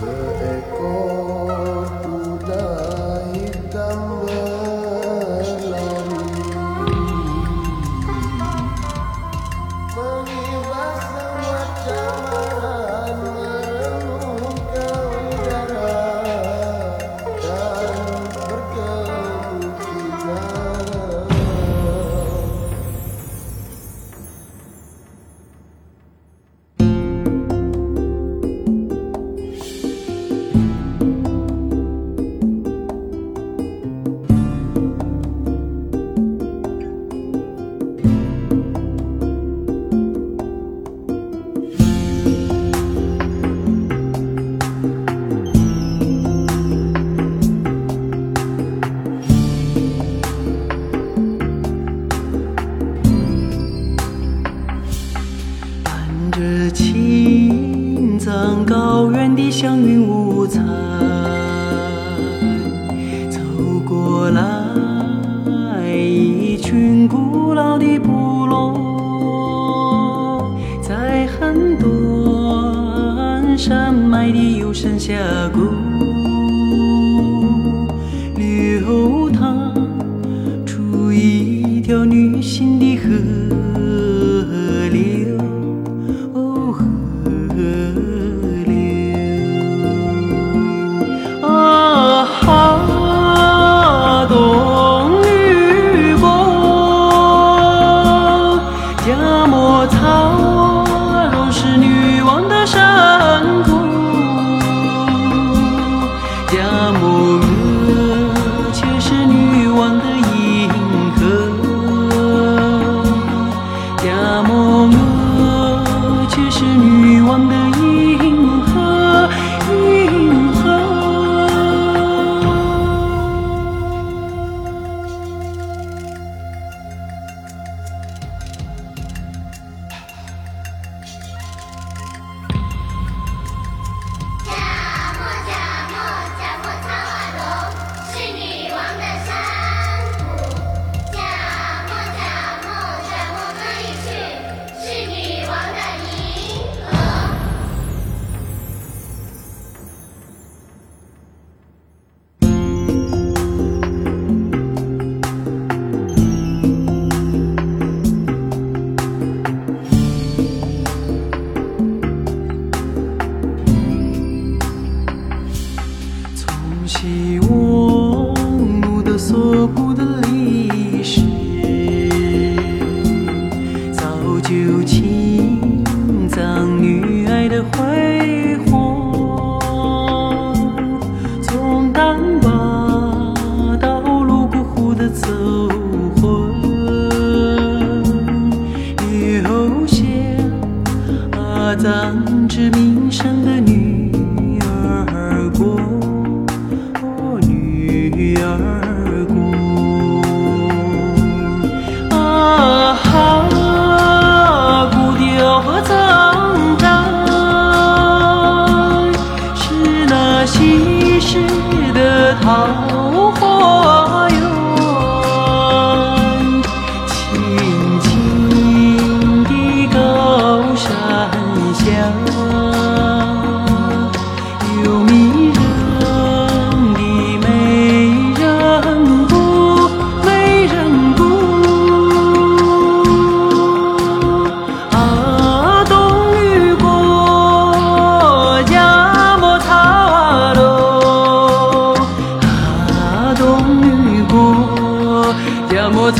Say. 高原的祥云五彩，走过来一群古老的部落，在很多山脉的幽深峡谷，就青藏女爱的辉煌。从丹巴到泸沽湖的走魂，留下阿藏之名声的女桃花源，青青的高山下。我